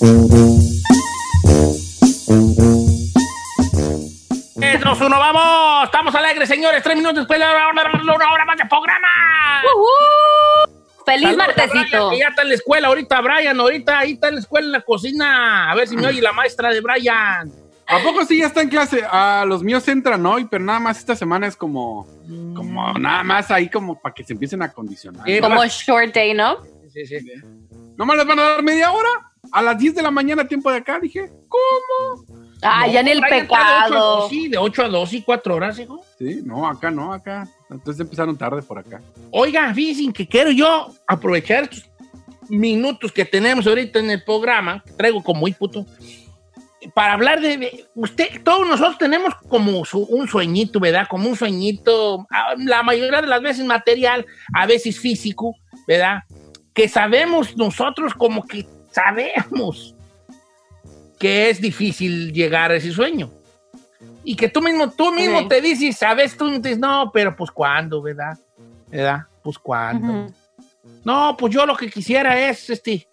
¡Nos uno, vamos! Estamos alegres, señores. Tres minutos después de la hora, una hora más de programa. ¡Feliz Saludos a martesito! Brian, que ya está en la escuela ahorita, Brian. Ahorita ahí está en la escuela, en la cocina. A ver si me oye la maestra de Brian. ¿A poco sí ya está en clase? Ah, los míos entran hoy, pero nada más esta semana es como, como nada más ahí como para que se empiecen a acondicionar. Eh, Como short day, ¿no? Sí, sí. ¿Nomás les van a dar media hora? A las 10 de la mañana, tiempo de acá, dije, ¿cómo? Ah, No, ya ni el Brian está de ocho a pecado. dos, Sí, de 8 a 2 y 4 horas, hijo. Sí, no, acá no, acá. Entonces empezaron tarde por acá. Oiga, fíjense que quiero yo aprovechar estos minutos que tenemos ahorita en el programa, que traigo como muy puto, para hablar de, de- usted, todos nosotros tenemos como su- un sueñito, ¿verdad? Como un sueñito, ah, la mayoría de las veces material, a veces físico, ¿verdad? Que sabemos nosotros como que sabemos que es difícil llegar a ese sueño. Y que tú mismo, tú mismo te dices, sabes, tú dices, no, pero pues cuándo, ¿verdad? ¿Verdad? Pues cuándo. Ujú. No, pues yo lo que quisiera es, este,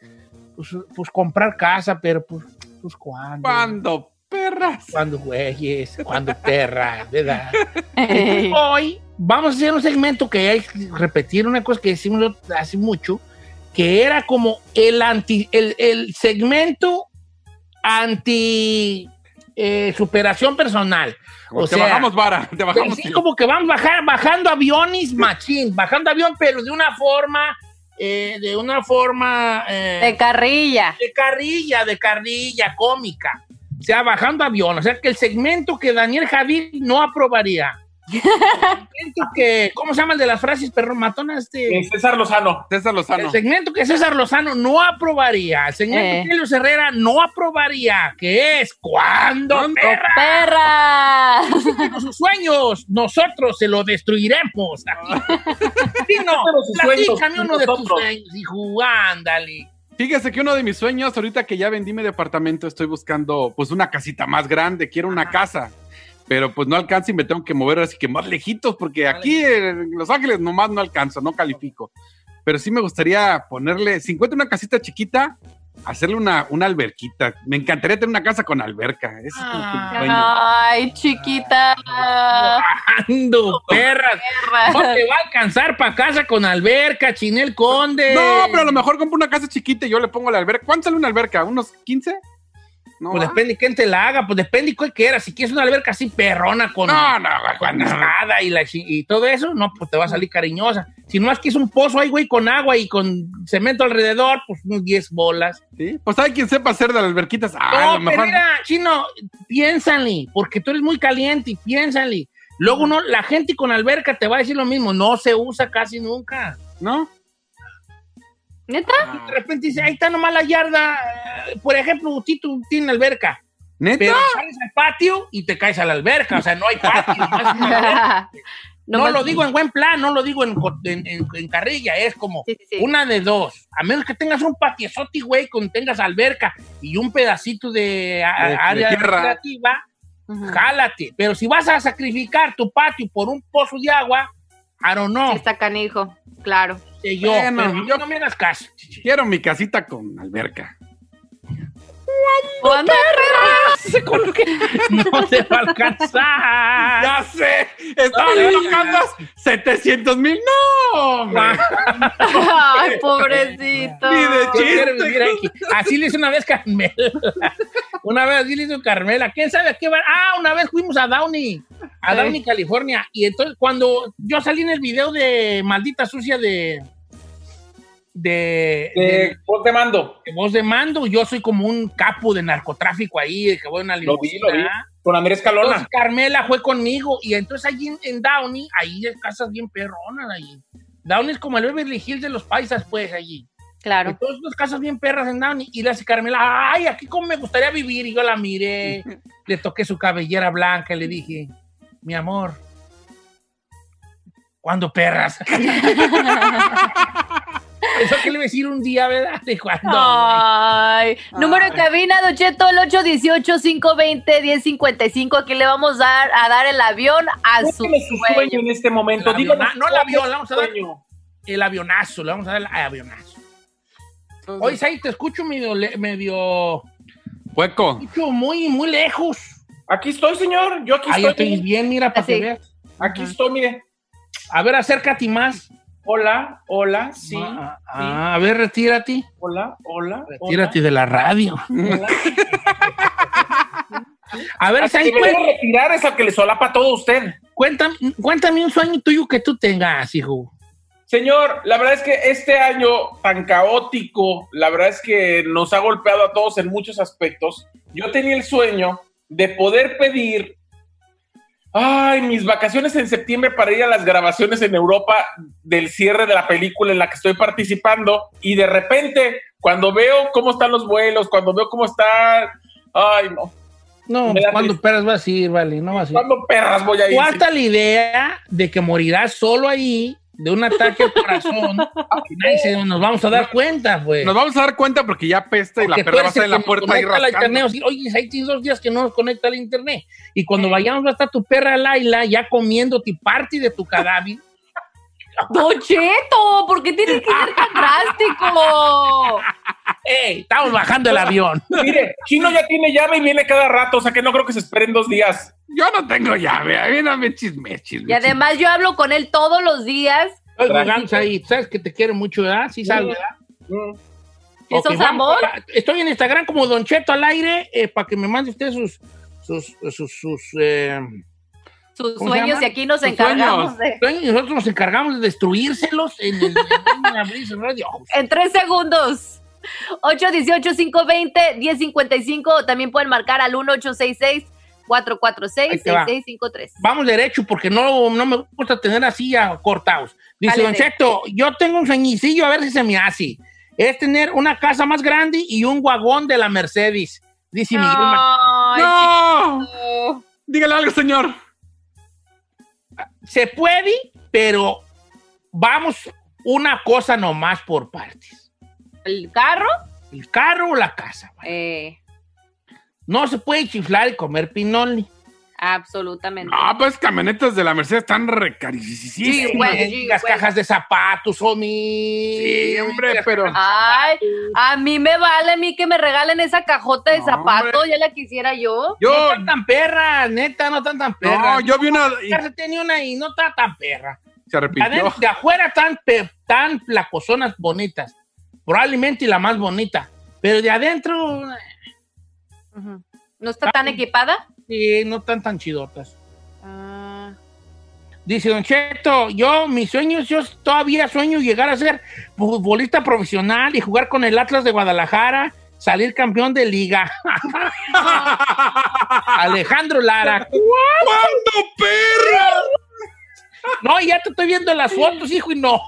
pues, pues comprar casa, pero pues, pues cuándo. ¿Cuándo, perras? Cuando güeyes, cuando perra, ¿verdad? Ey. Hoy vamos a hacer un segmento que hay que repetir una cosa que decimos hace mucho, que era como el anti, el, el segmento anti eh, superación personal. Como O te sea, bajamos vara, te bajamos. Así tiro. como que vamos bajar, bajando aviones, machín, bajando avión, pero de una forma, eh, de una forma eh, De carrilla. de carrilla, de carrilla cómica. O sea, bajando avión. O sea, que el segmento que Daniel Javid no aprobaría. Que, ¿cómo se llama el de las frases perro matonas? Este, Eh, César Lozano. César Lozano. el segmento que César Lozano no aprobaría. El segmento Eh. que Helio Herrera no aprobaría. Que es cuando ¿Cuándo? perra ¡Perra! sus sueños, nosotros se lo destruiremos. Sí, no, platícame uno de tus sueños, hijo, ándale. Fíjese que uno de mis sueños, ahorita que ya vendí mi departamento, estoy buscando pues una casita más grande, quiero una casa. Pero pues no alcanzo y me tengo que mover así que más lejitos, porque aquí en Los Ángeles nomás no alcanzo, no califico. Pero sí me gustaría ponerle, si encuentro una casita chiquita, hacerle una, una alberquita. Me encantaría tener una casa con alberca. Es como que mi Ah. Ay, chiquita. Ando, perras. No te va a alcanzar para casa con alberca, Chinel Conde. No, pero a lo mejor compro una casa chiquita y yo le pongo la alberca. ¿Cuánto sale una alberca? ¿Unos 15? No, Pues ¿va? depende quién te la haga, pues depende cuál quieras. Si quieres una alberca así perrona con, No, no, con no. nada y, la, y todo eso, no, pues te va a salir cariñosa. Si no es que es un pozo ahí, güey, con agua y con cemento alrededor, pues unos 10 bolas. ¿Sí? Pues hay quien sepa hacer de las alberquitas. Ah, No, mejor. pero mira, chino, piénsale, porque tú eres muy caliente y piénsale. Luego no, la gente con alberca te va a decir lo mismo, no se usa casi nunca. ¿No? ¿Neta? De repente dice, ahí está nomás la yarda. eh, Por ejemplo, Tito tiene alberca, ¿Neta? pero sales al patio y te caes a la alberca, o sea, no hay patio. No, lo digo en buen plan, no lo digo en, en- en- en carrilla, es como Sí, sí, sí. una de dos. A menos que tengas un patiezote, güey, con tengas alberca y un pedacito de, a- De- de área recreativa, Ujú. jálate. Pero si vas a sacrificar tu patio por un pozo de agua, I don't know, Sí, está canijo. Claro. Yo, Bueno, pero yo no me hagas caso. Quiero mi casita con alberca. ¿Cuándo? Con lo que no se va a alcanzar. ¡Ya sé! ¡Estaban tocando 700 mil! ¡No! hombre! Ay, pobrecito. Ni de chiste. quiero vivir aquí. Así le hizo una vez Carmela. Una vez así le hizo Carmela. ¿Quién sabe a qué va? Ah, una vez fuimos a Downey, a. Downey, California. Y entonces cuando yo salí en el video de Maldita Sucia de... De, de- De voz de mando. de voz de mando, yo soy como un capo de narcotráfico ahí, que voy en una Lo vi, limusina. lo vi. Con Andrés Entonces Calona. Carmela fue conmigo y entonces allí en, en Downey, ahí hay casas bien perronas ahí. Downey es como el Beverly Hills de los paisas, pues, allí. Claro. Entonces, dos casas bien perras en Downey. Y le hace Carmela, ay, aquí como me gustaría vivir. Y yo la miré, le toqué su cabellera blanca y le dije, mi amor, ¿cuándo perras? Eso que le iba a decir un día, ¿verdad? ¿De cuándo? Ay, número de cabina, Don Cheto, el 818-520-1055. Aquí le vamos a dar, a dar el avión a su sueño sueño. en este momento. El Díganos no el avión, le vamos a dar-. El avionazo, le vamos a dar el avionazo. Oye, Sai, te escucho medio, medio, Hueco. escucho muy, muy lejos. Aquí estoy, señor. Yo aquí Ahí estoy estoy. bien, mira, para que Así. veas. Aquí estoy, mire. A ver, acércate más. Hola, hola, sí. Ah, ah, a ver, retírate. Hola, hola. Retírate de la radio. hola. A ver, debe retirar es al que le solapa todo usted. cuéntame, cuéntame un sueño tuyo que tú tengas, hijo. Señor, la verdad es que este año tan caótico, la verdad es que nos ha golpeado a todos en muchos aspectos. Yo tenía el sueño de poder pedir, ay, mis vacaciones en septiembre para ir a las grabaciones en Europa del cierre de la película en la que estoy participando y de repente, cuando veo cómo están los vuelos, cuando veo cómo está, ay, no, No, triste. perras vas a ir, vale, no vas a ir. ¿cuándo perras voy a ir? ¿Cuánta la idea de que morirás solo ahí de un ataque al corazón? y nadie se- nos vamos a dar cuenta, pues. Nos vamos a dar cuenta porque ya pesta y la Porque perra va a estar en la puerta conecta la internet. rascando. o sea, Oye, ahí tienes dos días que no nos conecta al internet. Y cuando vayamos va a estar tu perra Laila ya comiéndote parte de tu cadáver. Don Cheto, ¿por qué tiene que ser tan drástico? ¡Ey! Estamos bajando el avión. Mire, Chino ya tiene llave y viene cada rato, o sea que no creo que se esperen dos días. Yo no tengo llave. A mí no me chisme, chisme. Y además yo hablo con él todos los días. Ahí. ¿Sabes que te quiero mucho, verdad? Sí, sabes, ¿verdad? Mm. ¿Eso es vamos. amor? Estoy en Instagram como Don Cheto al aire eh, para que me mande usted sus. sus, sus, sus, eh, Sus ¿Cómo se sueños y aquí nos Sus encargamos sueños. de... y nosotros nos encargamos de destruírselos en el en de ojos. En tres segundos. 818-520-1055. También pueden marcar al 1866-446-6653. Vamos derecho porque no, no me gusta tener así a cortados. Dice Don. Cheto, yo tengo un sueñicillo a ver si se me hace. Es tener una casa más grande y un vagón de la Mercedes. Dice. Ma- Ay, ¡No! Dígale algo, señor. Se puede, pero vamos una cosa nomás por partes. ¿El carro? El carro o la casa. Eh, No se puede chiflar y comer pinoli. Absolutamente. No, pues camionetas de la Mercedes están recarísimas. Sí, güey. Sí, las güey. cajas de zapatos, homie. Sí, hombre, pero. Ay, a mí me vale a mí que me regalen esa cajota de No, zapatos, hombre. ya la quisiera yo. No Yo, están tan perras, neta, no están tan perras. no, yo vi una. y Ya se tenía una y no está tan perra. se arrepintió. De afuera tan, pe- tan placosonas bonitas. Probablemente la más bonita. Pero de adentro, Ujú. ¿No está tan equipada? Sí, no están tan chidotas. Ah, Dice Don Cheto, yo, mis sueños, yo todavía sueño llegar a ser futbolista profesional y jugar con el Atlas de Guadalajara, salir campeón de liga. Alejandro Lara. ¡Cuándo, perra! No, ya te estoy viendo las fotos, hijo, y no.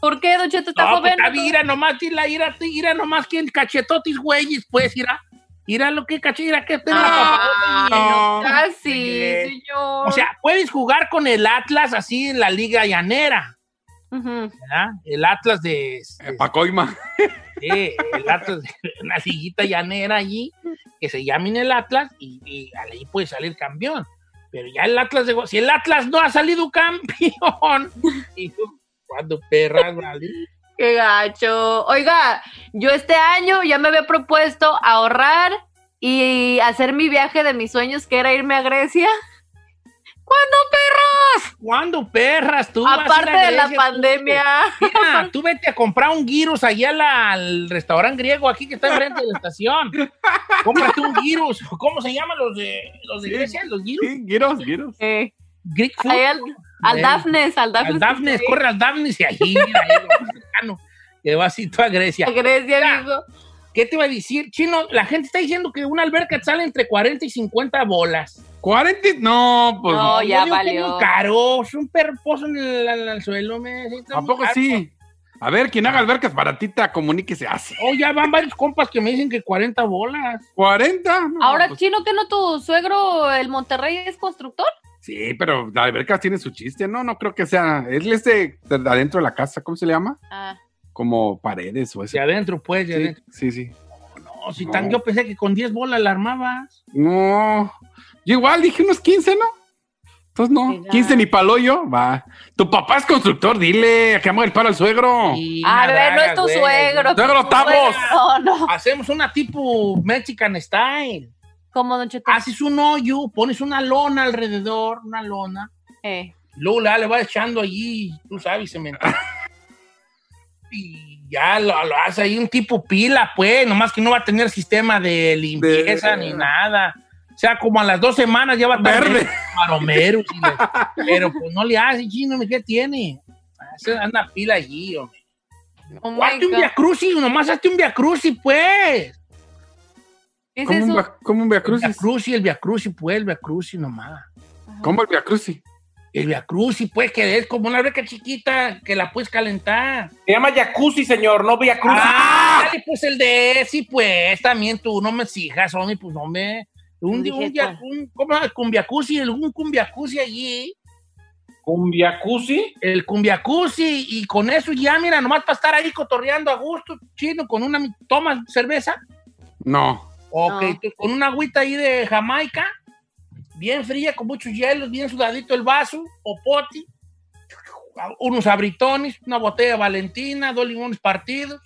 ¿Por qué, Don Cheto? ¿Está No, joven? pues, ira nomás, ira, ira, ira nomás que el cachetotis, güeyes, pues, ira. Ira lo que caché, ira que tenga Ay, No. no, casi, señor. O sea, puedes jugar con el Atlas así en la liga llanera. ¿verdad? El Atlas de... Eh, Pacoima. Sí, el Atlas, una sillita llanera allí, que se llamen el Atlas y, y ahí puede salir campeón. Pero ya el Atlas, de, si el Atlas no ha salido campeón, cuando perras, vale. Qué gacho. Oiga, yo este año ya me había propuesto ahorrar y hacer mi viaje de mis sueños, que era irme a Grecia. ¿Cuándo, perros? ¿Cuándo, perras? Tú vas a ir a Aparte de la tú pandemia. Mira, tú vete a comprar un gyros allá la- al restaurante griego aquí que está enfrente de la estación. Cómprate un gyros. ¿Cómo se llaman los de, los de Grecia? ¿Los gyros? Sí, giros, giros. Eh, Greek food. Al, Bueno. Dafnes, al Dafnes. Al Daphne, Sí. corre al Daphne y ahí, mira, ahí, que vas y tú a Grecia. A Grecia, Ya. amigo. ¿Qué te iba a decir? Chino, la gente está diciendo que una alberca sale entre 40 y 50 bolas. ¿40? No, pues. No, Yo ya valió. muy caro, es un perro pozo en el, en el suelo. Me, sí, está ¿A muy poco caro. sí? A ver, quien haga albercas baratita, comuníquese. Hace. Oh, ya van varios compas que me dicen que 40 bolas. ¿40? No, Ahora, pues, Chino, ¿que no tu suegro, el Monterrey, es constructor? Sí, pero la alberca tiene su chiste, ¿no? No creo que sea. Es de, de adentro de la casa, ¿cómo se le llama? Ah. Como paredes o eso. De adentro, pues, de Sí, adentro. sí, sí. No, si tan, yo pensé que con 10 bolas la armabas. No. Yo igual dije unos 15, ¿no? Entonces no. Mira. 15 ni palo yo. Va. Tu papá es constructor, dile. Que amo el paro al suegro. A ver, no es tu güey. suegro. Suegro, tu Tamos. suegro. No, no. Hacemos una tipo Mexican style. ¿Cómo, Don Cheto? Haces un hoyo, pones una lona alrededor, una lona. Eh. Luego le, le vas echando allí, tú sabes, cemento. y ya lo, lo hace ahí un tipo pila, pues, nomás que no va a tener sistema de limpieza De- ni nada. O sea, como a las dos semanas ya va a estar Verde. pero pues no le hace, chino, ¿qué tiene? Hace una pila allí, hombre. Oh Hazte un God. Via Crucis, nomás hazte un Via Crucis, pues. ¿Qué es ¿Cómo un, eso? cómo un Via El Via Crucis? Crucis, el Via Crucis, pues, el Via Crucis nomás. ¿Cómo el Via Crucis? El Via Crucis, pues, que es como una alberca chiquita que la puedes calentar. Se llama jacuzzi, señor, no Via Cruz. Ah, dale, pues el de sí, pues, también tú no me exijas, hombre, pues no me. Un, Dije, un, pues. un, ¿cómo? Cumbiacusi, el- un cumbiacusi allí, Un jacuzzi. el cumbiacusi, y con eso ya, mira, nomás para estar ahí cotorreando a gusto, chino, con una, ¿tomas cerveza? No. Ok, No. con una agüita ahí de Jamaica, bien fría, con muchos hielos, bien sudadito el vaso, o poti, unos abritones, una botella de Valentina, dos limones partidos,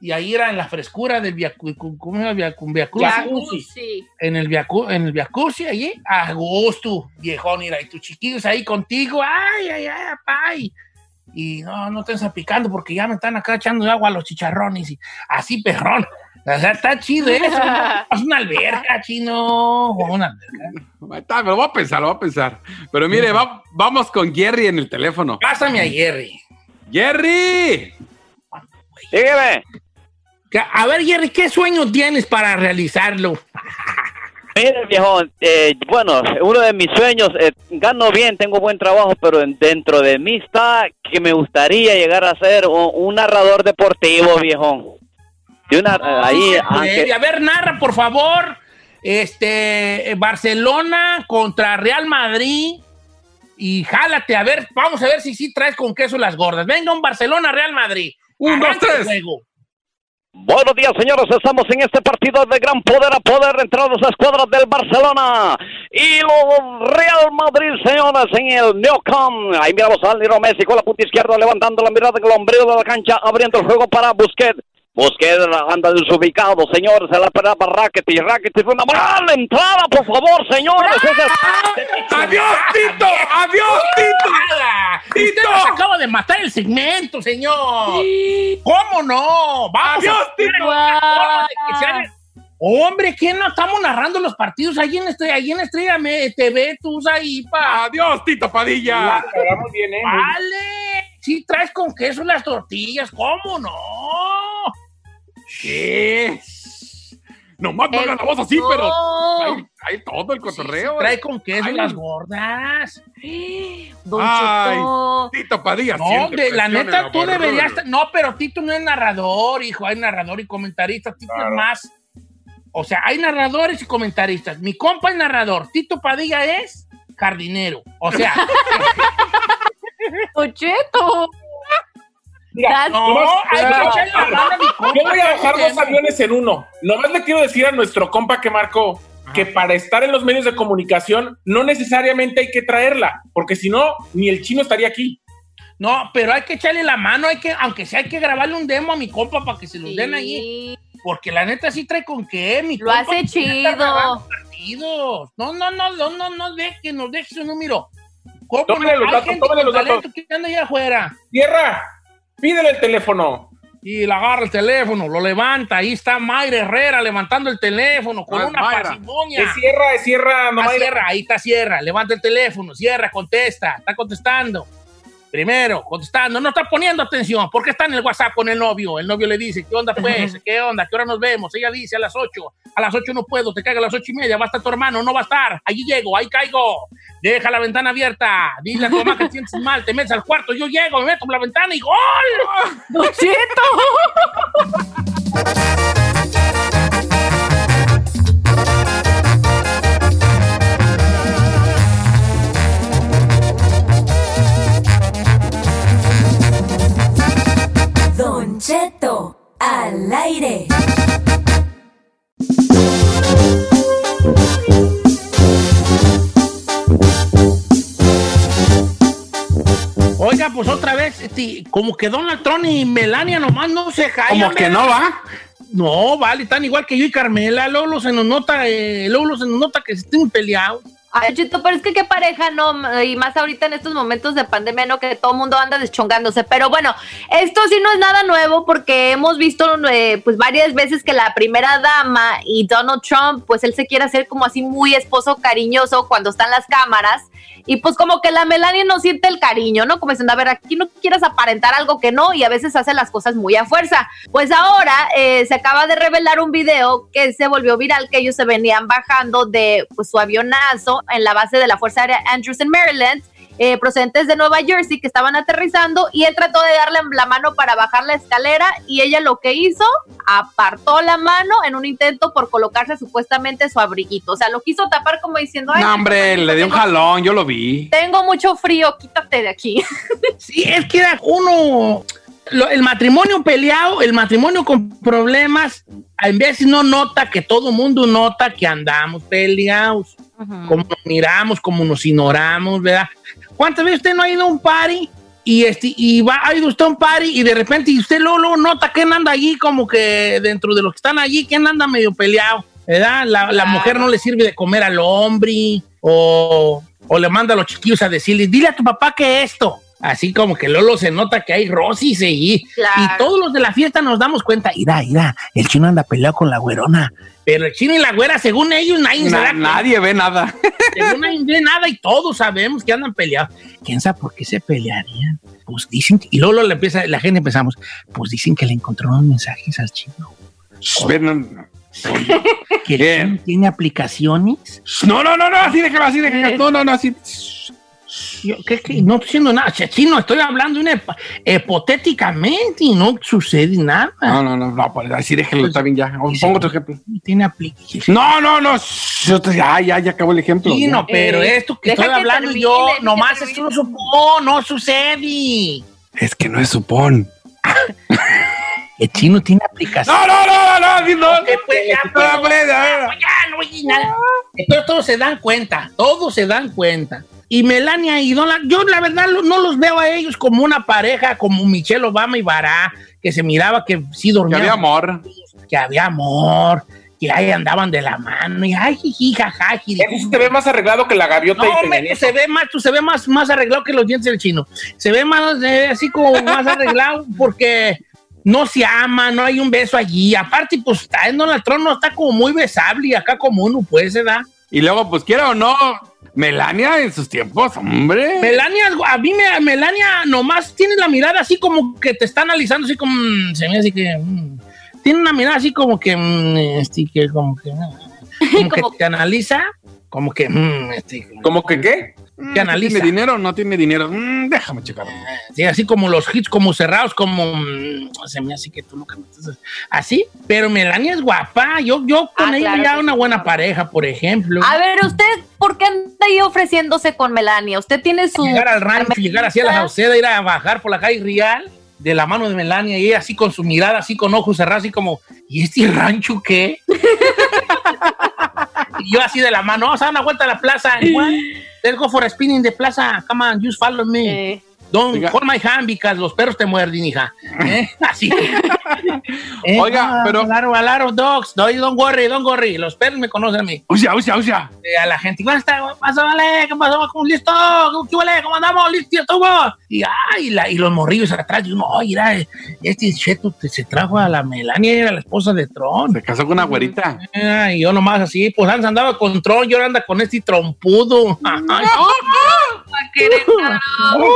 y ahí era en la frescura del Via, ¿cómo se llama? Via- Via Cruz, Jacuzzi. en el Viacu- en el Viacusi, allí, a gusto, viejón, mira, y tus chiquillos ahí contigo, ay, ay, ay, apay. Y no, no estén salpicando porque ya me están acá echando agua a los chicharrones y así, perrón. O sea, está chido eso. ¿no? Es una alberca, chino. Una alberca. Está, voy a pensar, lo voy a pensar. Pero mire, va- vamos con Jerry en el teléfono. Pásame a Jerry. ¡Jerry! Dígame, A ver, Jerry, ¿qué sueño tienes para realizarlo? mire viejo, eh, bueno, uno de mis sueños, eh, gano bien, tengo buen trabajo, pero en- dentro de mí está que me gustaría llegar a ser un, un narrador deportivo, viejo. De una, eh, ahí, aunque- Eh, A ver, narra, por favor. Este, eh, Barcelona contra Real Madrid. Y jálate, a ver, vamos a ver si sí traes con queso las gordas. Venga, un Barcelona, Real Madrid. Un, dos, tres. juego. Buenos días, señores. Estamos en este partido de gran poder a poder entre las escuadras del Barcelona y los Real Madrid, señores, en el Nou Camp. Ahí miramos al Lionel Messi con la punta izquierda, levantando la mirada en el ombligo de la cancha, abriendo el juego para Busquets. Busquets anda desubicado, señores. Se la esperaba Rakitic. Rakitic fue una mala entrada, por favor, señores. ¡Adiós, Tito! ¡Adiós, Tito! Nada. Usted ¡Tito! nos acaba de matar el segmento, señor. ¿Cómo no? Vamos Adiós, a Tito. Hombre, ¿quién no estamos narrando los partidos ahí en Estrella, ahí en Estrella Me- TV? Tú ahí pa. ¡Adiós, Tito Padilla! Bien, ¿eh? Vale. Sí traes con queso las tortillas, ¿cómo no? ¿Qué? Nomás no hagan la voz así, No. pero hay, todo el cotorreo. Trae con queso Ay. las gordas. Don Ay. Cheto. Tito Padilla. No, de, la neta, la tú deberías. No, pero Tito no es narrador, hijo. Hay narrador y comentarista. Tito Claro. es más. O sea, hay narradores y comentaristas. Mi compa es narrador. Tito Padilla es jardinero. O sea, Don Cheto. Mira, no, hay que Claro. echarle la mano a mi compa. Yo voy a bajar ¿cómo dos aviones en uno. Nomás le quiero decir a nuestro compa que marcó que para estar en los medios de comunicación no necesariamente hay que traerla, porque si no, ni el chino estaría aquí. No, pero hay que echarle la mano, hay que, aunque sea hay que grabarle un demo a mi compa para que se los den allí. Sí, Porque la neta sí trae con qué, mi Lo compa, hace chido. partidos. No, no, no, no, no, no deje, nos deje su número. ¿Cómo Tómale no? los datos, tómale los datos. que anda allá afuera. Tierra, pídele el teléfono. Y le agarra el teléfono, lo levanta. Ahí está Mayra Herrera levantando el teléfono con Ah, una Mayra. parsimonia. Es Sierra, es Sierra, Ah, nomás. cierra, ahí está Sierra, levanta el teléfono, cierra, contesta, está contestando. Primero, contestando, no está poniendo atención, porque está en el WhatsApp con el novio. El novio le dice, ¿qué onda pues? ¿Qué onda? ¿Qué hora nos vemos? Ella dice a las 8. A las 8 no puedo, te caiga a las ocho y media, va a estar tu hermano, no va a estar. Allí llego, ahí caigo. Deja la ventana abierta. Dile a tu mamá que te sientes mal, te metes al cuarto, yo llego, me meto por la ventana y ¡gol! ¡Don Cheto! Al aire. Oiga, pues otra vez, este, como que Donald Trump y Melania nomás no se callan. Como que no va. No, vale, están igual que yo y Carmela. Lolo se nos nota, eh, Lolo se nos nota que se estén peleados. Ay, Chito, pero es que qué pareja, no, y más ahorita en estos momentos de pandemia, no, que todo el mundo anda deschongándose. Pero bueno, esto sí no es nada nuevo porque hemos visto eh, pues varias veces que la primera dama y Donald Trump, pues él se quiere hacer como así muy esposo cariñoso cuando están las cámaras. Y pues como que la Melania no siente el cariño, ¿no? Como a ver, aquí no quieras aparentar algo que no y a veces hace las cosas muy a fuerza. Pues ahora eh, se acaba de revelar un video que se volvió viral, que ellos se venían bajando de pues, su avionazo en la base de la Fuerza Aérea Andrews en Maryland, eh, procedentes de Nueva Jersey, que estaban aterrizando y él trató de darle la mano para bajar la escalera y ella lo que hizo, apartó la mano en un intento por colocarse supuestamente su abriguito. O sea, lo quiso tapar como diciendo, ay, No, hombre, le dio un jalón, yo lo vi. Tengo mucho frío, quítate de aquí. Sí, es que era uno. lo- el matrimonio peleado, el matrimonio con problemas, en vez no nota que todo mundo nota que andamos peleados. Como nos miramos, como nos ignoramos, ¿verdad? ¿Cuántas veces usted no ha ido a un party? Y, este, y va, ha ido usted a un party y de repente usted luego, luego nota quién anda allí, como que dentro de los que están allí, quién anda medio peleado, ¿verdad? La, la mujer no le sirve de comer al hombre o, o le manda a los chiquillos a decirle, dile a tu papá que esto. Así como que Lolo se nota que hay rosis allí. Claro. Y todos los de la fiesta nos damos cuenta, irá, irá, el chino anda peleado con la güerona. Pero el chino y la güera, según ellos, nadie se da nadie ve nada. Según nadie ve nada y todos sabemos que andan peleados. ¿Quién sabe por qué se pelearían? Pues dicen, que- y luego empieza, la gente empezamos, pues dicen que le encontraron mensajes al chino. Que el chino tiene aplicaciones. No, no, no, no, así déjalo, así déjalo. No, no, no, así. Yo, ¿qué, qué? No estoy diciendo nada, che, chino, estoy hablando una hipotéticamente y no sucede nada. No, no, no, no, pues así déjalo, está bien ya. O Pongo otro ejemplo. Tiene. No, no, no. yo te- Ya, ya, ya acabó el ejemplo. Sí, no, pero Eh, esto que estoy que hablando termine, yo, nomás esto no supo, no sucede. Es que no es supón. El chino tiene aplicaciones. No, no, no, no, no, sí, no. Pues, ya, No, pues, pues, ya, ya. ya, no nada. Entonces todos se dan cuenta, todos se dan cuenta. Y Melania y Donald, yo la verdad no los veo a ellos como una pareja, como Michelle Obama y Bará, que se miraba que sí Que dormían, había amor. que había amor, que ahí andaban de la mano, y ay, jiji, jaja, se ve más arreglado que la gaviota No, y se ve más, tú se ve más, más arreglado que los dientes del chino. Se ve más, ve así como más arreglado porque no se ama, no hay un beso allí. Aparte, pues está en Donald Trump no está como muy besable y acá como uno, pues, se da. Y luego, pues quiera o no, Melania en sus tiempos, hombre. Melania, a mí me, Melania nomás tiene la mirada así como que te está analizando, así como, mm, se me hace que, mm, tiene una mirada así como que, mm, este, que como que, mm, como que Como- te analiza, como que, este, ¿Cómo que qué? Mm, que analiza. ¿Tiene dinero o no tiene dinero? Mm, déjame checar. Sí, así como los hits como cerrados, como mm, se me hace que tú nunca me estás así, pero Melania es guapa, yo, yo con Ah, ella claro ya una sí. buena pareja, por ejemplo. A ver, ¿usted por qué anda ahí ofreciéndose con Melania? ¿Usted tiene su... llegar al rancho, llegar así a la Sauceda, ir a bajar por la calle Real de la mano de Melania y ella así con su mirada, así con ojos cerrados, así como, ¿y este rancho qué? y yo así de la mano, vamos a dar una vuelta a la plaza. What? Let's go for a spinning de plaza. Come on, just follow me. Eh, Don't Oiga. hold my hand because los perros te muerden, hija. ¿Eh? Así. Eh, Oiga, pero- lot of dogs. No, don't worry, don't worry. Los perros me conocen a mí. Uya, uya, uya. Eh, a la gente, ¿cómo está? ¿Qué pasó, vale? ¿Qué pasó? ¿Cómo, ¿Listo? ¿Qué vale? ¿Cómo andamos? ¿Listo? ¿Cómo? Y, ay, la- y los morrillos atrás. Y uno, oye, mira, eh, este cheto se trajo a la Melania, era la esposa de Tron. Se casó con una güerita. Ah, y yo nomás así, pues antes andaba con Tron, yo ahora anda con este trompudo. Ay,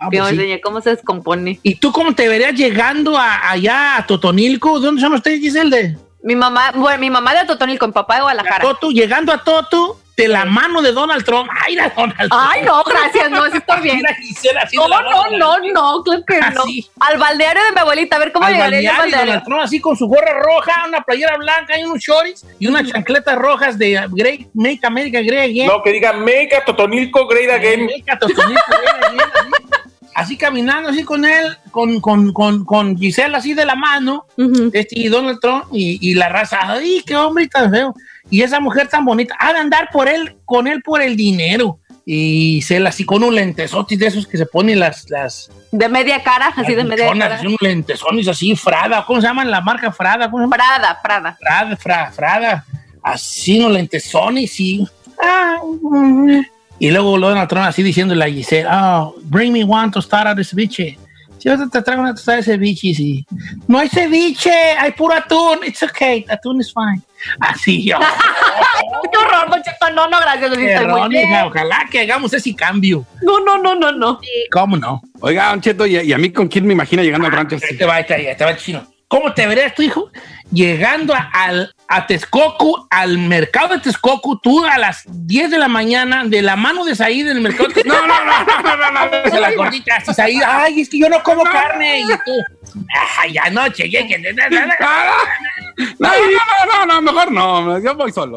ah, Que pues me sí. enseñé cómo se descompone. ¿Y tú cómo te verías llegando a- allá a Totonilco? ¿Dónde son ustedes, Giselle? Mi mamá, bueno, mi mamá de Totonilco, mi papá de De Guadalajara. Toto, llegando a Toto, de la mano de Donald Trump. ¡Ay, era Donald Trump! Ay, no, gracias, no, sí estoy bien. Así No, la no, no, no, claro que no. Al balneario de mi abuelita, a ver cómo al llegaría balneario, balneario. Donald Trump así con su gorra roja, una playera blanca y unos shorts y unas chancletas rojas de Great Make America Great Again. No, que diga Mega Totonilco Great Again. Make Totonilco Great Again, así. Así caminando así con él, con, con, con, con Giselle así de la mano, este, y Donald Trump y, y la raza, ay, qué hombre tan feo. Y esa mujer tan bonita, ha de andar por él, con él por el dinero. Y Giselle así con un lentesotis de esos que se ponen las, las, De media cara, así de media cara. así, unos lentesones así, Frada, ¿cómo se llaman la marca Frada? ¿Cómo se llama? Prada. Frada, fra, Frada, así unos lentesones y... ah, y luego lo Donald Trump así diciéndole a Giselle, oh, bring me one tostada de ceviche. Si yo te traigo una tostada de ceviche, sí. No hay ceviche, hay puro atún. It's okay, atún is fine. Así yo. Qué horror, Don Cheto, no, no, gracias, hija, ojalá que hagamos ese cambio. No, no, no, no, no. ¿Cómo no? Oiga, Don Cheto, ¿y, y a mí con quién me imagina llegando al rancho? Ahí te va, ahí te va, ahí te va el chino. ¿Cómo te verías tu hijo llegando a, al, a Texcoco, al mercado de Texcoco, tú a las 10 de la mañana, de la mano de Said en el mercado de? No, no, no, no, no, no, no, las gorditas, y Said, ay, es que yo no como carne, y tú, ay, anoche, No, no, no, no, no, mejor no, yo voy solo.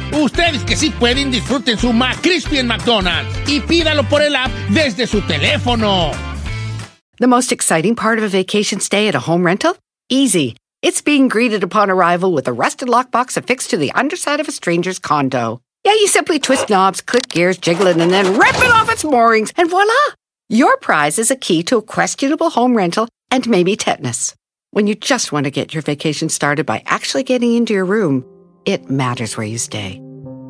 Ustedes que sí pueden, disfruten su McCrispy en McDonald's y pídalo por el app desde su teléfono. The most exciting part of a vacation stay at a home rental? Easy. It's being greeted upon arrival with a rusted lockbox affixed to the underside of a stranger's condo. Yeah, you simply twist knobs, click gears, jiggle it, and then rip it off its moorings, and voila! Your prize is a key to a questionable home rental and maybe tetanus. When you just want to get your vacation started by actually getting into your room, it matters where you stay.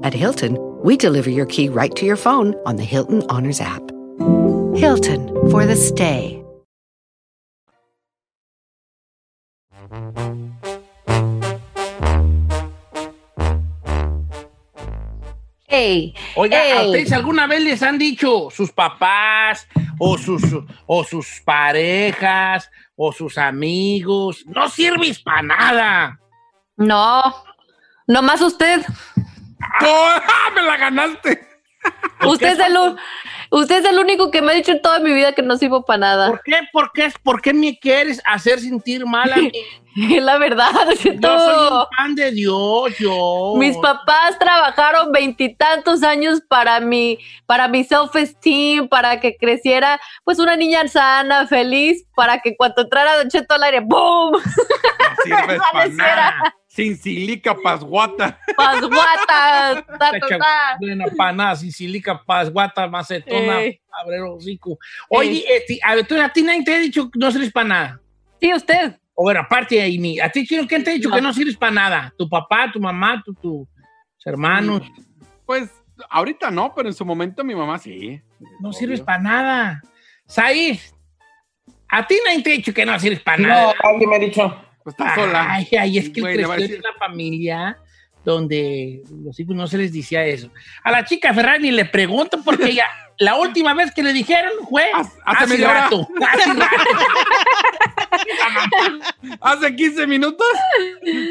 At Hilton, we deliver your key right to your phone on the Hilton Honors app. Hilton for the stay. Ey, Oiga, ¿a ustedes alguna vez les han dicho sus papás o sus, o sus parejas o sus amigos, no sirves para nada? No, nomás usted. ¡Oh, ¡Me la ganaste! Usted es, el, usted es el único que me ha dicho en toda mi vida que no sirvo para nada. ¿Por qué? ¿Por qué? ¿Por qué me quieres hacer sentir mal a mí? Es la verdad, Yo soy un fan de Dios, yo. Mis papás trabajaron veintitantos años para mi, para mi self-esteem, para que creciera pues una niña sana, feliz, para que cuando entrara Don Cheto al aire, ¡boom! No sirves para Amaneciera. nada. Sin silica, pasguata. ¡Pasguata! ta, ta, ta. Buena pana, sicilica, paz, guata, macetona, el hocico. Oye, este, a ver, tú, a ti nadie te ha dicho que no sirves para nada. Sí, usted. O bueno, aparte ni- a ti, ¿quién quién te ha dicho No. que no sirves para nada? ¿Tu papá, tu mamá, tu, tus hermanos? Pues ahorita no, pero en su momento mi mamá sí. No Obvio. sirves para nada. Saif, a ti nadie te ha dicho que no sirves para nada. No, alguien me ha dicho. Pues está sola. Ay, ay, es que a creció en una familia donde los hijos no se les decía eso. A la chica Ferrari le pregunto porque ella, la última vez que le dijeron fue Hace- hace rato. Hace rato. Hace 15 minutos.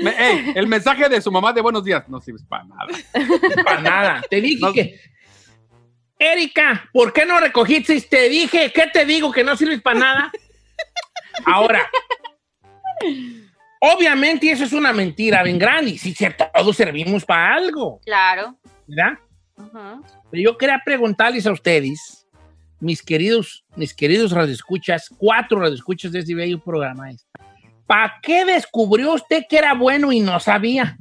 Me- el mensaje de su mamá de buenos días. No sirves para nada. para nada. Te dije No. que. Erika, ¿por qué no recogiste? Te dije, ¿qué te digo? Que no sirves para nada. Ahora, obviamente eso es una mentira bien grande. Sí, todos servimos para algo, Claro. ¿verdad? Pero yo quería preguntarles a ustedes, mis queridos, mis queridos radioescuchas, cuatro radioescuchas de este bello programa, ¿para qué descubrió usted que era bueno y no sabía?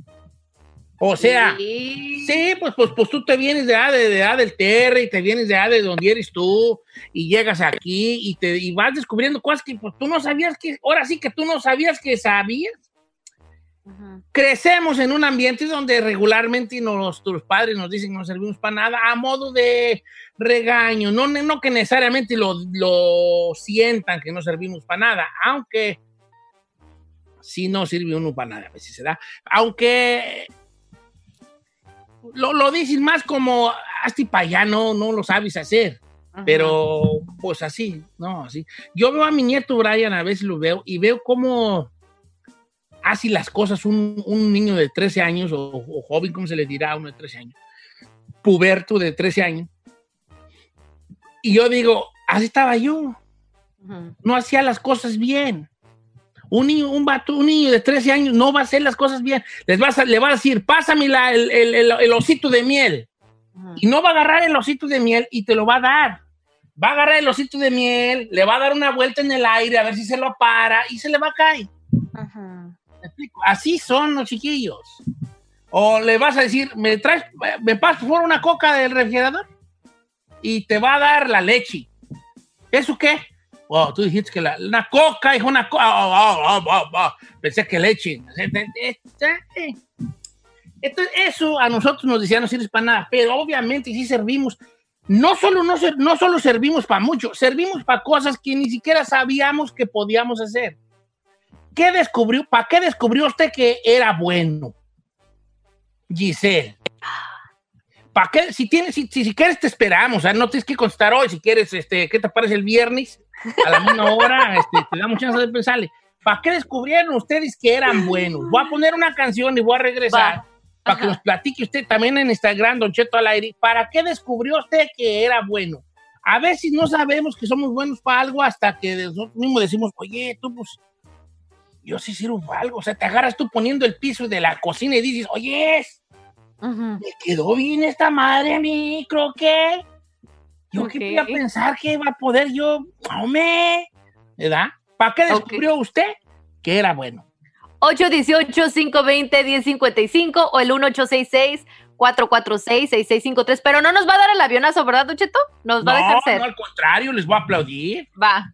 O sea, Sí. Sí, pues, pues, pues tú te vienes de A, de, de A del Terre y te vienes de A de donde eres tú y llegas aquí y, te, y vas descubriendo cosas que pues, tú no sabías que, ahora sí que tú no sabías que sabías. Crecemos en un ambiente donde regularmente nuestros padres nos dicen no servimos para nada a modo de regaño, no, no que necesariamente lo, lo sientan que no servimos para nada, aunque sí no sirve uno para nada, a veces se da, aunque lo, lo dicen más como, hasta para allá no, no lo sabes hacer. Pero, pues así, no, así. Yo veo a mi nieto Brian, a veces lo veo, y veo cómo hace las cosas un, un niño de 13 años, o, o joven, ¿cómo se le dirá a uno de 13 años? Puberto de 13 años. Y yo digo, así estaba yo. No hacía las cosas bien. Un niño, un vato, un niño de 13 años no va a hacer las cosas bien. Les vas a- le va a decir, pásame la- el, el- el- el osito de miel. Y no va a agarrar el osito de miel y te lo va a dar. Va a agarrar el osito de miel, le va a dar una vuelta en el aire a ver si se lo para y se le va a caer. ¿Me explico? Así son los chiquillos. O le vas a decir, ¿me traes, me pasas por una coca del refrigerador? Y te va a dar la leche. ¿Eso qué? Oh, tú dijiste que la, una coca, hijo, una coca. Pensé que leche. Entonces, eso a nosotros nos decían no sirve para nada, pero obviamente sí servimos. No solo, no, no solo servimos para mucho, servimos para cosas que ni siquiera sabíamos que podíamos hacer. ¿Qué descubrió? ¿Para qué descubrió usted que era bueno? Giselle. ¿Para qué? Si, tienes, si, si, si quieres te esperamos, sea, no tienes que contestar hoy, si quieres, este, ¿qué te parece el viernes? A la misma hora, este, te damos chance de pensarle. ¿Para qué descubrieron ustedes que eran buenos? Voy a poner una canción y voy a regresar Va. para que nos platique usted también en Instagram, Don Cheto al aire. ¿Para qué descubrió usted que era bueno? A veces no sabemos que somos buenos para algo hasta que nosotros mismos decimos, oye, tú pues, yo sí sirvo para algo. O sea, te agarras tú poniendo el piso de la cocina y dices, oye, me quedó bien esta madre a mí, creo que. Yo Ok. que voy a pensar que iba a poder yo, hombre, ¿verdad? ¿Para qué descubrió usted que era bueno? 818-520-1055 o el 1866-446-6653. Pero no nos va a dar el avionazo, ¿verdad, Don Cheto? Nos va a dejar No, ser. no, al contrario, les voy a aplaudir. Va.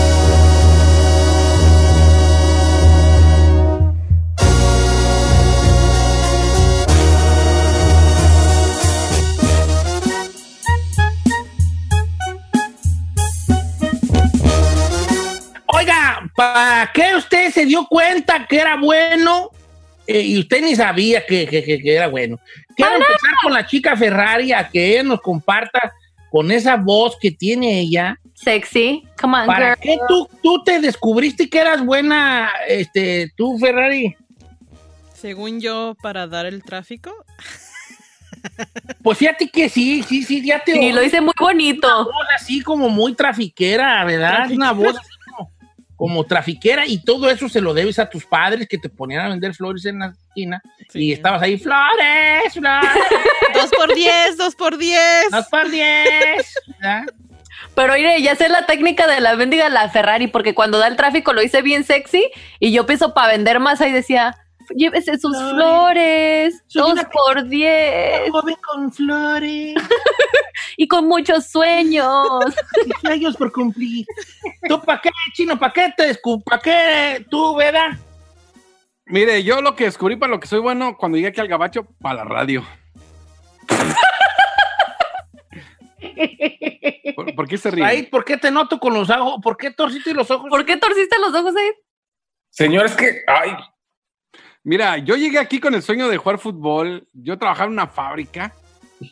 ¿Para qué usted se dio cuenta que era bueno eh, y usted ni sabía que, que- que- que era bueno? Quiero empezar con la chica Ferrari a que ella nos comparta con esa voz que tiene ella. Sexy. Come on, ¿Para girl. qué tú, tú te descubriste que eras buena, este, tú, Ferrari? Según yo, para dar el tráfico. Pues fíjate que sí, sí, sí, ya te Sí, lo hice muy bonito. Una voz así como muy trafiquera, ¿verdad? Una voz así como, trafiquera y todo eso se lo debes a tus padres que te ponían a vender flores en la esquina y estabas ahí, flores, flores. Dos por diez, dos por diez. Dos por diez. ¿verdad? Pero oye, ya sé la técnica de la bendiga la Ferrari, porque cuando da el tráfico lo hice bien sexy y yo pienso para vender más ahí decía, llévese sus flores, Soy dos una por diez. Joven con flores. y con muchos sueños. y sueños por cumplir. ¿Tú para qué, chino? ¿Para qué te ¿Para qué tú, verdad? Mire, yo lo que descubrí para lo que soy bueno cuando llegué aquí al gabacho, para la radio. ¿Por, por qué se ríe? Ahí, ¿por qué te noto con los ojos? ¿Por qué torciste los ojos? ¿Por qué torciste los ojos ahí? Señor, es que, ay, Mira, yo llegué aquí con el sueño de jugar fútbol. Yo trabajaba en una fábrica.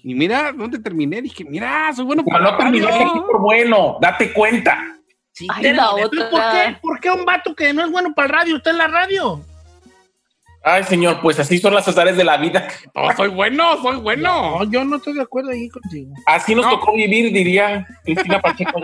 Y mira, ¿dónde terminé? Dije, mira, soy bueno para no la terminaste radio. aquí por bueno, date cuenta. Sí, Ay, la otra. ¿por qué, ¿Por qué un vato que no es bueno para el radio está en la radio? Ay, señor, pues así son las azares de la vida. No, soy bueno, soy bueno. No, yo no estoy de acuerdo ahí contigo. Así nos No. tocó vivir, diría Cristina Pacheco.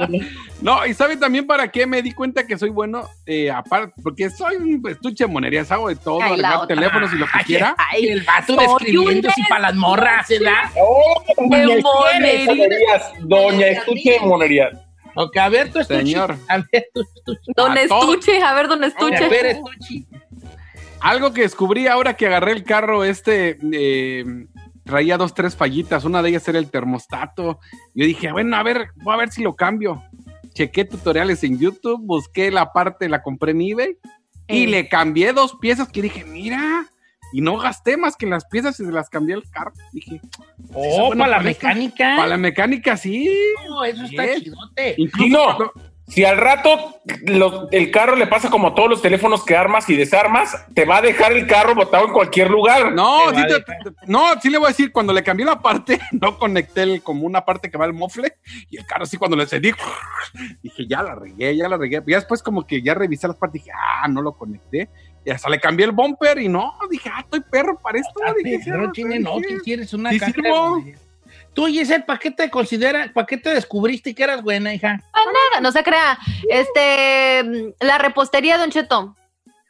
No, y ¿sabe también para qué me di cuenta que soy bueno? Eh, aparte, porque soy un estuche de monerías, hago de todo, arreglar teléfonos y lo que Ay, quiera. ay, el vato describiendo si para las morras, ¿verdad? Oh, doña ¡Qué Estuche de monerías, doña Estuche de monerías. Ok, a ver, tú estuche. Señor. A ver, tú estuche. Don A todo. Estuche, a ver, don Estuche. A ver, estuche. Algo que descubrí ahora que agarré el carro, este eh, traía dos, tres fallitas. Una de ellas era el termostato. Yo dije, bueno, a ver, voy a ver si lo cambio. Chequé tutoriales en YouTube, busqué la parte, la compré en eBay y le cambié dos piezas que dije, mira, y no gasté más que las piezas y se las cambié al carro. Dije, Oh, para la mecánica. para la mecánica sí. Oh, eso está chidote. Incluso cuando- si al rato los- el carro le pasa como a todos los teléfonos que armas y desarmas, te va a dejar el carro botado en cualquier lugar. No, Te sí te- no, sí le voy a decir, cuando le cambié la parte, no conecté el- como una parte que va al mofle, y el carro así cuando le encendí, dije, ya la regué, ya la regué. Ya después como que ya revisé las partes, dije, ah, no lo conecté. Y hasta le cambié el bumper y no, dije, ah, estoy perro para esto. Ah, dije, pero sí, tiene, no, si quieres una Sí, Tú, Giselle, ¿para qué te consideras, para qué te descubriste que eras buena, hija? Ah, nada, no se crea. Este, mm, la repostería, Don Cheto.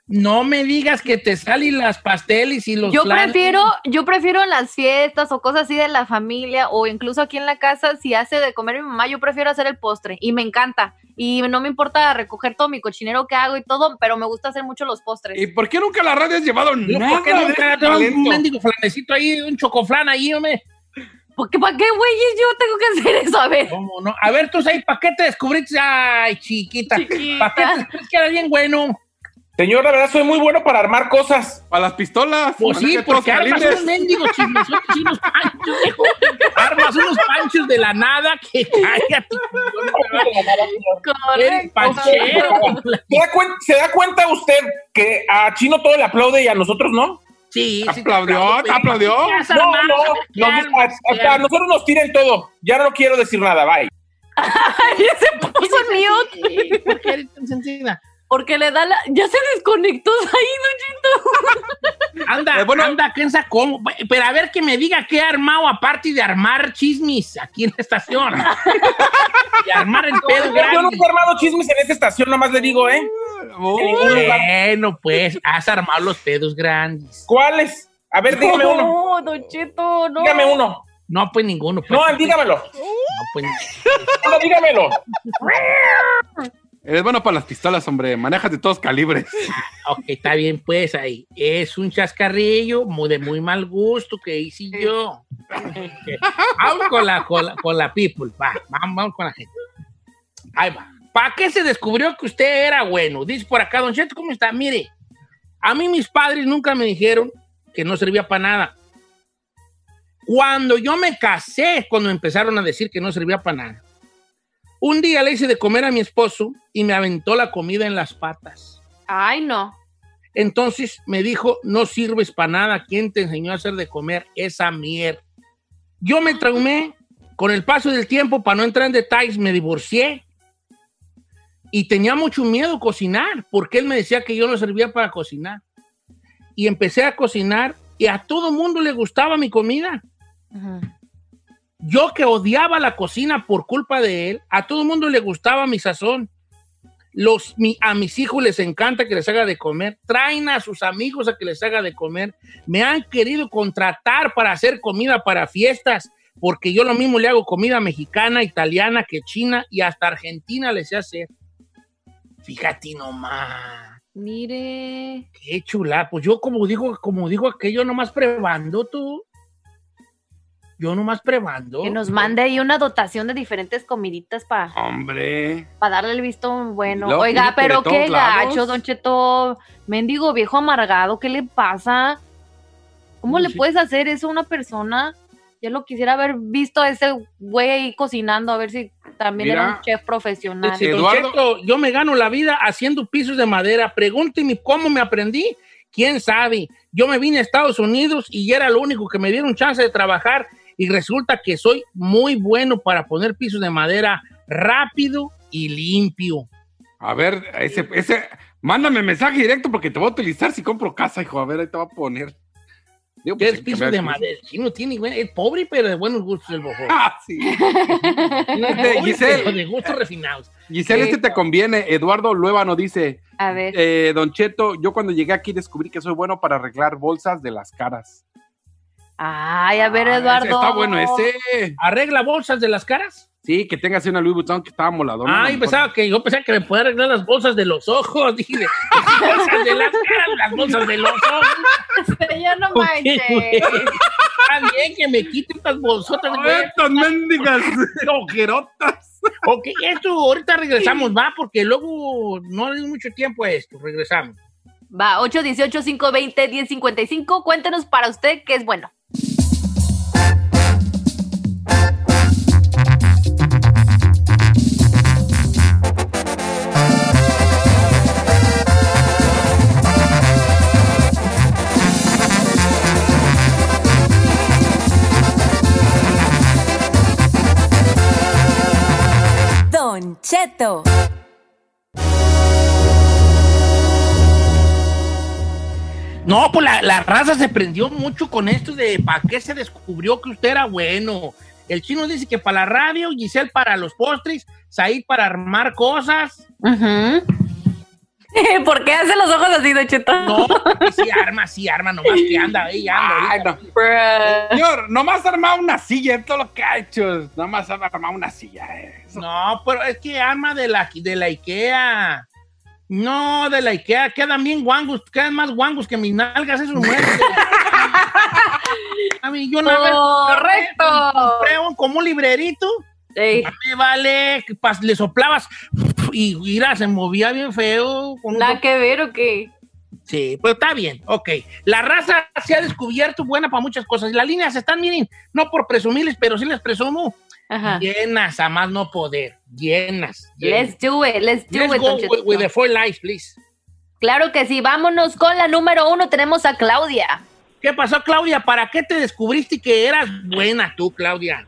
No me digas que te salen las pasteles y los Yo prefiero, yo prefiero en las fiestas o cosas así de la familia o incluso aquí en la casa, si hace de comer mi mamá, yo prefiero hacer el postre y me encanta. Y no me importa recoger todo mi cochinero que hago y todo, pero me gusta hacer mucho los postres. ¿Y por qué nunca la radio has llevado nada ¿Por qué nunca ese tengo un mendigo flanecito ahí, un chocoflan ahí, hombre? ¿Por qué, ¿Para qué, güeyes? Yo tengo que hacer eso, a ver. ¿Cómo no? A ver, tú ahí, ¿para qué te descubriste? Ay, chiquita. Chiquita. ¿Para qué te descubriste que eras bien bueno? Señor, la verdad, soy muy bueno para armar cosas. Para las pistolas. Pues sí, porque armas unos mendigos chismesotes y unos panchos, viejo. Armas unos panchos de la nada que cállate. Correcto. panchero. ¿Se da, se da cuenta usted que a Chino todo le aplaude y a nosotros no? Sí, sí. Aplaudió, te te aplaudió. Has No, no, ¿qué nos- a- a nosotros nos tiren todo. Ya no quiero decir nada, bye. Ay, se puso mute. Porque le da la. Ya se desconectó ahí, Don. Anda, Eh, bueno. anda, ¿quién sacó? Pero a ver que me diga qué ha armado aparte de armar chismis aquí en la estación. y armar el pedo Yo grande. nunca he armado chismes en esta estación, nomás le digo, ¿eh? Uy, Bueno, pues, has armado los pedos grandes. ¿Cuáles? A ver, dígame uno. No, Don Cheto, no. Dígame uno. No, pues ninguno. Pues, No, dígamelo. No, pues, No, dígamelo. Eres bueno para las pistolas, hombre. Manejas de todos calibres. Ok, está bien, pues ahí. Es un chascarrillo muy, de muy mal gusto que hice yo. vamos con la, con la, con la people. Va, vamos, vamos con la gente. Ahí va. ¿Para qué se descubrió que usted era bueno? Dice por acá, Don Cheto, ¿cómo está? Mire, a mí mis padres nunca me dijeron que no servía para nada. Cuando yo me casé, cuando empezaron a decir que no servía para nada. Un día le hice de comer a mi esposo y me aventó la comida en las patas. Ay, no. Entonces me dijo, no sirves para nada. ¿Quién te enseñó a hacer de comer esa mierda? Yo me traumé. Con el paso del tiempo, para no entrar en detalles, me divorcié. Y tenía mucho miedo cocinar, porque él me decía que yo no servía para cocinar. Y empecé a cocinar y a todo mundo le gustaba mi comida. Yo que odiaba la cocina por culpa de él, a todo mundo le gustaba mi sazón. Los, mi- a mis hijos les encanta que les haga de comer. Traen a sus amigos a que les haga de comer. Me han querido contratar para hacer comida para fiestas, porque yo lo mismo le hago comida mexicana, italiana, que china y hasta argentina les sé hacer. Fíjate nomás. Mire. Qué chula. Pues yo como digo, como digo aquello, nomás probando tú. Yo nomás probando. Que nos mande ahí una dotación de diferentes comiditas para Hombre. darle el visto bueno. Oiga, pero qué lados. gacho, Don Cheto. Mendigo viejo amargado, ¿qué le pasa? ¿Cómo le puedes hacer eso a una persona? Yo lo quisiera haber visto a ese güey ahí cocinando, a ver si también era un chef profesional. Dice, Don Cheto, yo me gano la vida haciendo pisos de madera. Pregúnteme cómo me aprendí. ¿Quién sabe? Yo me vine a Estados Unidos y era lo único que me dieron chance de trabajar y resulta que soy muy bueno para poner pisos de madera rápido y limpio. A ver, ese, ese, mándame mensaje directo porque te voy a utilizar si compro casa, hijo. A ver, ahí te voy a poner. Digo, ¿Qué pues, es piso de madera? Sí, no tiene, güey, es pobre, pero de buenos gustos el bojo. Ah, sí. Pobre, Giselle. pero de gustos refinados. Giselle, este te conviene. Eduardo Luébano dice, A ver. eh, Don Cheto, yo cuando llegué aquí descubrí que soy bueno para arreglar bolsas de las caras. Ay, a ver, Ah, Eduardo. ese está bueno ese. ¿Arregla bolsas de las caras? Sí, que tengas una Louis Vuitton que estaba moladona. Ay, pensaba que yo pensaba que me podía arreglar las bolsas de los ojos. Dije, las bolsas de las caras, las bolsas de los ojos. ya no ¿Por qué, güey? Está bien que me quiten estas bolsotas. Estas mendigas ojerotas. Ok, esto ahorita regresamos, va, porque luego no hay mucho tiempo a esto. Regresamos. Va, 818-520-1055. Cuéntenos para usted qué es bueno. Cheto. No, pues la, la raza se prendió mucho con esto de para qué se descubrió que usted era bueno. El chino dice que para la radio, Giselle para los postres, Said para armar cosas. ¿Por qué hace los ojos así, Don Cheto? No, sí arma, sí arma, nomás que anda ahí, anda. Ay, no. Señor, nomás ha armado una silla, es todo lo que ha hecho. Nomás ha armado una silla. eh. No, pero es que arma de la, de la IKEA. No, de la IKEA. Quedan bien guangos, quedan más guangos que mis nalgas esos muebles. A mí, yo una vez Correcto. compré un, como un librerito. Ey. A mí vale, le soplabas y mira, se movía bien feo. con un Nada que ver o qué. Sí, pues está bien, ok. La raza se ha descubierto buena para muchas cosas. Las líneas están, miren, no por presumirles, pero sí les presumo. Ajá. Llenas, a más no poder. Llenas. llenas. Let's do it, let's do Let's it, go with, with the four lights, please. Claro que sí, vámonos con la número uno. Tenemos a Claudia. ¿Qué pasó, Claudia? ¿Para qué te descubriste que eras buena tú, Claudia?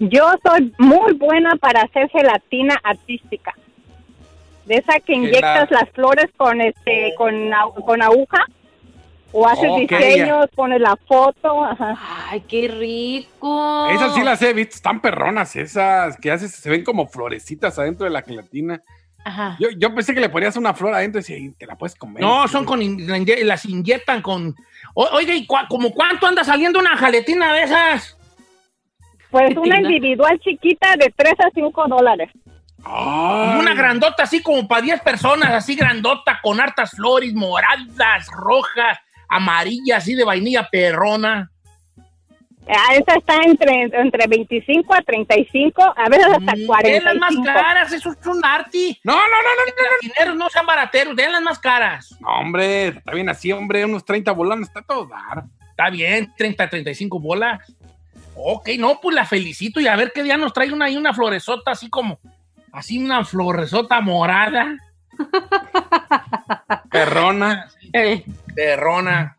Yo soy muy buena para hacer gelatina artística. De esa que inyectas las flores con este con, con aguja o haces diseños, pones la foto. Ajá. Ay, qué rico. Esas sí las he visto, están perronas esas, que haces, se ven como florecitas adentro de la gelatina. Ajá. Yo, yo pensé que le ponías una flor adentro y decía, "Y te la puedes comer. No, son con las inyectan con. O- oiga, ¿y cua- como cuánto anda saliendo una jaletina de esas? Pues una individual chiquita de 3 a 5 dólares. Una grandota así como para 10 personas, así grandota, con hartas flores, moradas, rojas, amarillas, así de vainilla perrona. Ah, esa está entre, entre 25 a 35, a veces hasta Den 45. las más caras, eso es un arti. No, no, no, no, no. Dineros no sean barateros, den las más caras. No, hombre, está bien así, hombre, unos 30 bolones, está todo dar. Está bien, 30, 35 bolas. Ok, no, pues la felicito y a ver qué día nos trae una ahí una floresota así como, así una floresota morada. Perrona. Perrona.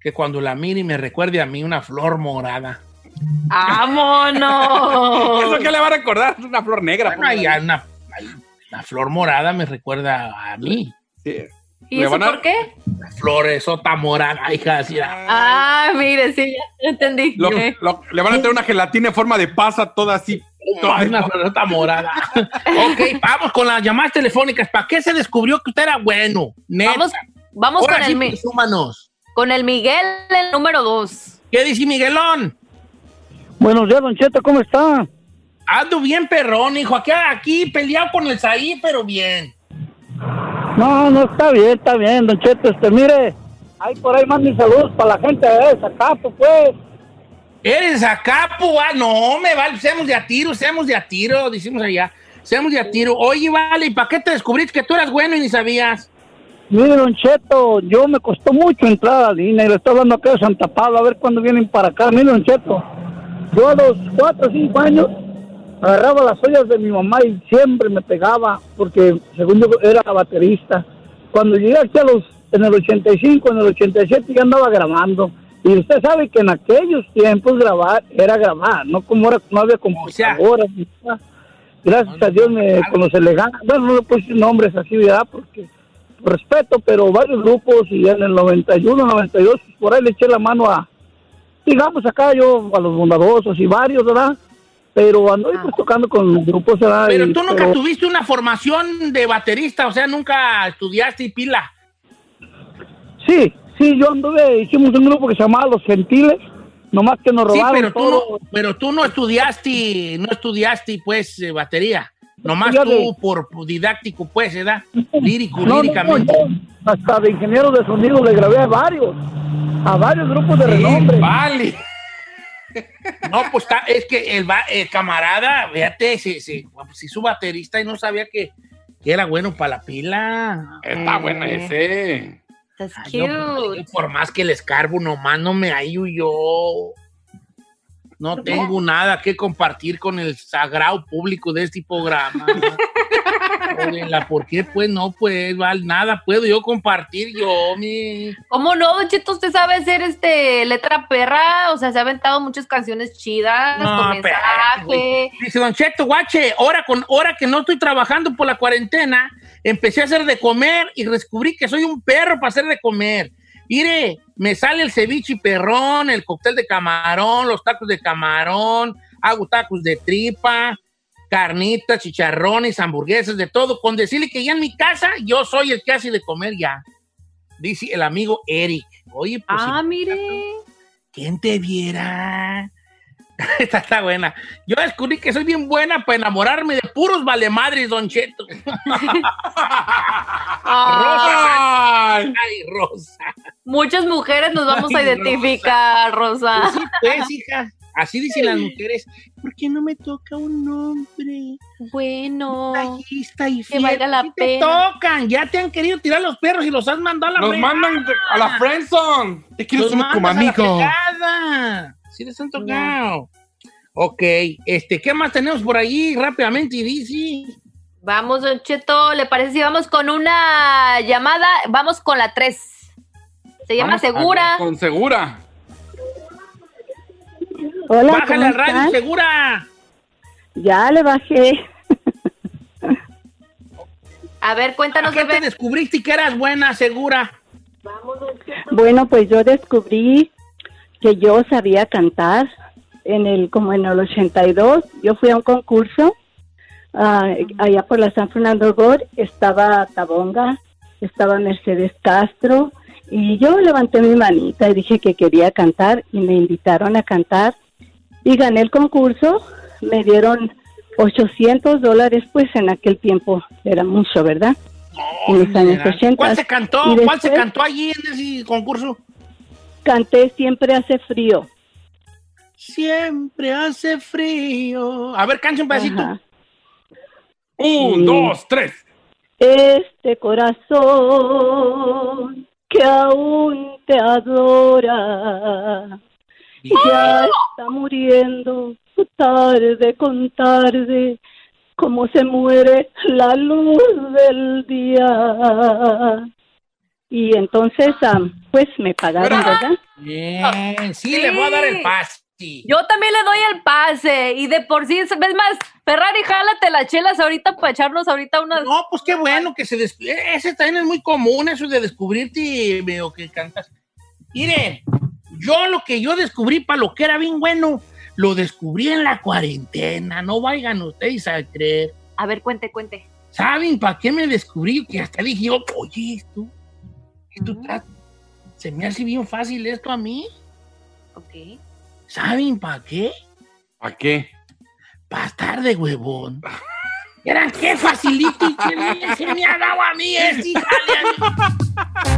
Que cuando la mire y me recuerde a mí una flor morada. ¡Vámonos! ¿Eso qué le va a recordar? Una flor negra. Bueno, ahí hay una, una flor morada me recuerda a mí. Sí. ¿Y eso por qué? La floresota morada, hija, así. Ah, mire, sí, ya entendí. Lo- lo- le van a traer una gelatina en forma de pasa toda así. toda- Una floresota morada. ok, vamos con las llamadas telefónicas. ¿Para qué se descubrió que usted era bueno? Neta. Vamos, vamos Ahora con, sí, el, Mi- presúmanos. con el Miguel, el número dos. ¿Qué dice Miguelón? Buenos días, Don Cheto, ¿cómo está? Ando bien perrón, hijo. Aquí, aquí peleado con el Saí, pero bien. No, no, está bien, está bien, Don Cheto. Este, mire, ahí por ahí manden saludos para la gente de Zacapo, pues. ¿Eres Zacapo? Ah, no, me vale. Seamos de a tiro, seamos de a tiro, decimos allá. Seamos de a tiro. Oye, vale, ¿y para qué te descubriste que tú eras bueno y ni sabías? Mire, Don Cheto, yo me costó mucho entrar a la línea y le estoy hablando acá de Santa Pablo, a ver cuándo vienen para acá. Mire, Don Cheto, yo a los cuatro o cinco años agarraba las ollas de mi mamá y siempre me pegaba porque según yo era baterista. Cuando llegué aquí a los, en el 85, en el 87 ya andaba grabando. Y usted sabe que en aquellos tiempos grabar era grabar, no como ahora no había computadoras. nada. Gracias a Dios me, con los elegantes, bueno, no le puse nombres así, ¿verdad? Porque por respeto, pero varios grupos y en el 91, 92, por ahí le eché la mano a, digamos acá yo, a los bondadosos y varios, ¿verdad? Pero ando pues, tocando con grupos. Pero Y- tú nunca pero- tuviste una formación de baterista, o sea, nunca estudiaste y pila. Sí, sí, yo anduve, hicimos un grupo que se llamaba Los Gentiles, nomás que nos Sí, robaron pero tú, no, pero tú no estudiaste, no estudiaste, pues, eh, batería. Nomás tú de- por por didáctico, pues, ¿verdad? Lírico, No, no, líricamente. no, hasta de ingeniero de sonido le grabé a varios, a varios grupos de renombre. Vale. No, pues está, es que el, va- el camarada, fíjate, se, se, se hizo baterista y no sabía que, que era bueno para la pila. Está bueno ese. That's Ay, no, pues, yo por más que el escarbo, nomás no me yo. No tengo nada que compartir con el sagrado público de este programa. Jódenla, ¿Por qué? Pues no, pues, Val, nada puedo yo compartir yo, mi... ¿Cómo no, Don Cheto? ¿Usted sabe hacer este letra perra? O sea, se ha aventado muchas canciones chidas, No, con mensaje. Dice Don Cheto, guache, ahora, con, ahora que no estoy trabajando por la cuarentena, empecé a hacer de comer y descubrí que soy un perro para hacer de comer. Mire, me sale el ceviche y perrón, el cóctel de camarón, los tacos de camarón, hago tacos de tripa, carnitas, chicharrones, hamburguesas, de todo, con decirle que ya en mi casa yo soy el que hace de comer ya. Dice el amigo Eric. Oye, pues... Ah, si- mire. ¿Quién te viera? Esta está buena. Yo descubrí que soy bien buena para enamorarme de puros valemadres, Don Cheto. Rosa. Ay, Rosa. Muchas mujeres nos vamos a identificar, Rosa. Pues sí, pues, hija. Así dicen las mujeres. ¿Por qué no me toca un hombre? Bueno. Detallista y Que fiel? valga la Sí te pena. tocan. Ya te han querido tirar los perros y los has mandado a la Nos mandan a la friendzone. Te quiero ser como mandas Sí les han tocado. Ok, este, ¿qué más tenemos por ahí? Rápidamente, dice. Vamos, Don Cheto, ¿le parece si vamos con una llamada? Vamos con la 3. Se llama Vamos a- Segura. Con segura. Hola, Bájale ¿cómo al radio, segura. Ya le bajé. A ver, cuéntanos, ¿Qué te descubriste que eras buena, segura? Bueno, pues yo descubrí que yo sabía cantar en el como en el 82. Yo fui a un concurso ah, allá por la San Fernando Road. Estaba Tabonga, estaba Mercedes Castro y yo levanté mi manita y dije que quería cantar y me invitaron a cantar y gané el concurso. Me dieron 800 dólares, pues en aquel tiempo era mucho, ¿verdad? en los años 80. ¿Cuál se cantó? ¿Cuál se cantó allí en ese concurso? Canté Siempre hace frío. Siempre hace frío. A ver, cante un pedacito. Ajá. Un, Sí. dos, tres. Este corazón que aún te adora ya está muriendo tarde con tarde como se muere la luz del día y entonces am, pues me pagaron verdad Bien, sí, le voy a dar el pase. Yo también le doy el pase. Y de por sí, es ves más, Ferrari, jálate las chelas ahorita para echarnos ahorita unas. No, pues qué bueno que se des... Ese también es muy común, eso de descubrirte veo que cantas. Mire, yo lo que yo descubrí para lo que era bien bueno, lo descubrí en la cuarentena. No vayan ustedes a creer. A ver, cuente, cuente. ¿Saben para qué me descubrí? Que hasta dije yo, oye, esto, está- se me hace bien fácil esto a mí. Ok. ¿Saben para qué? ¿Para qué? Para estar de huevón. Eran qué facilito y qué bien se me ha dado a mí jale